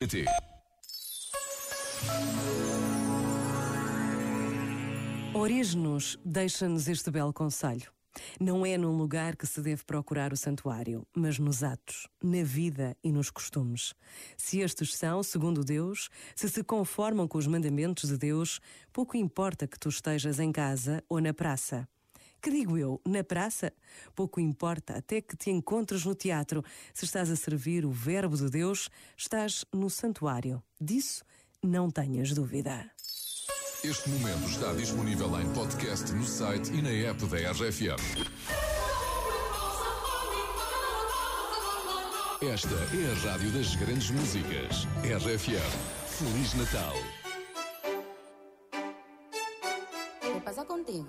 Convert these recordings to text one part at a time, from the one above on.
PT. Origem-nos deixa-nos este belo conselho. Não é num lugar que se deve procurar o santuário, mas nos atos, na vida e nos costumes. Se estes são, segundo Deus, se se conformam com os mandamentos de Deus, pouco importa que tu estejas em casa ou na praça. Que digo eu, na praça? Pouco importa, até que te encontres no teatro. Se estás a servir o Verbo de Deus, estás no santuário. Disso não tenhas dúvida. Este momento está disponível em podcast no site e na app da RFM. Esta é a rádio das grandes músicas. RFM. Feliz Natal. ¿Qué pasa contigo?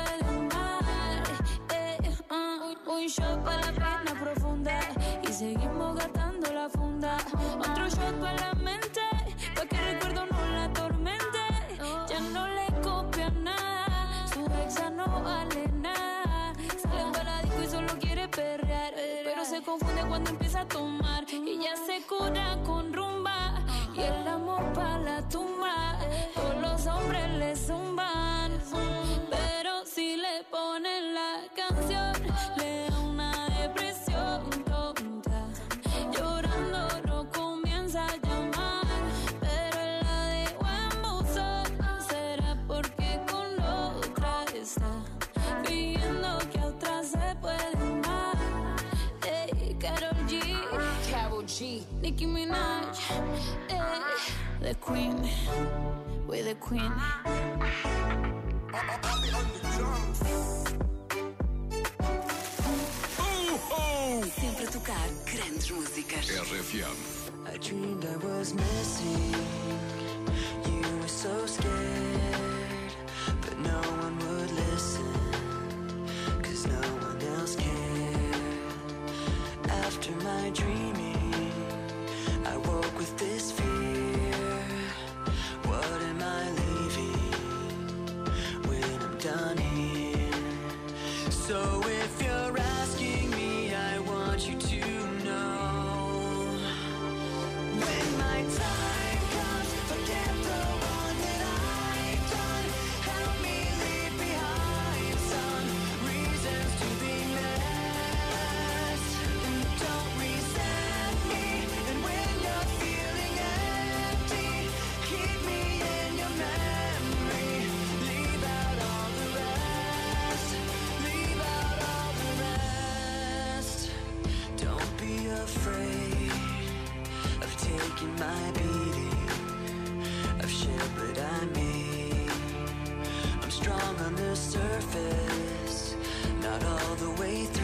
un shot para la pena profunda y seguimos gastando la funda. Otro shot para la mente, pa' que el recuerdo no la atormente. Ya no le copia nada, su exa no vale nada. Sale para la disco y solo quiere perrear, pero se confunde cuando empieza a tomar y ya se cura con Nicki Minaj, ey, the Queen, we're the Queen. Sempre a tocar grandes músicas. RFM. I dreamed I was missing. So if you're my beating of but I mean I'm strong on the surface, not all the way through.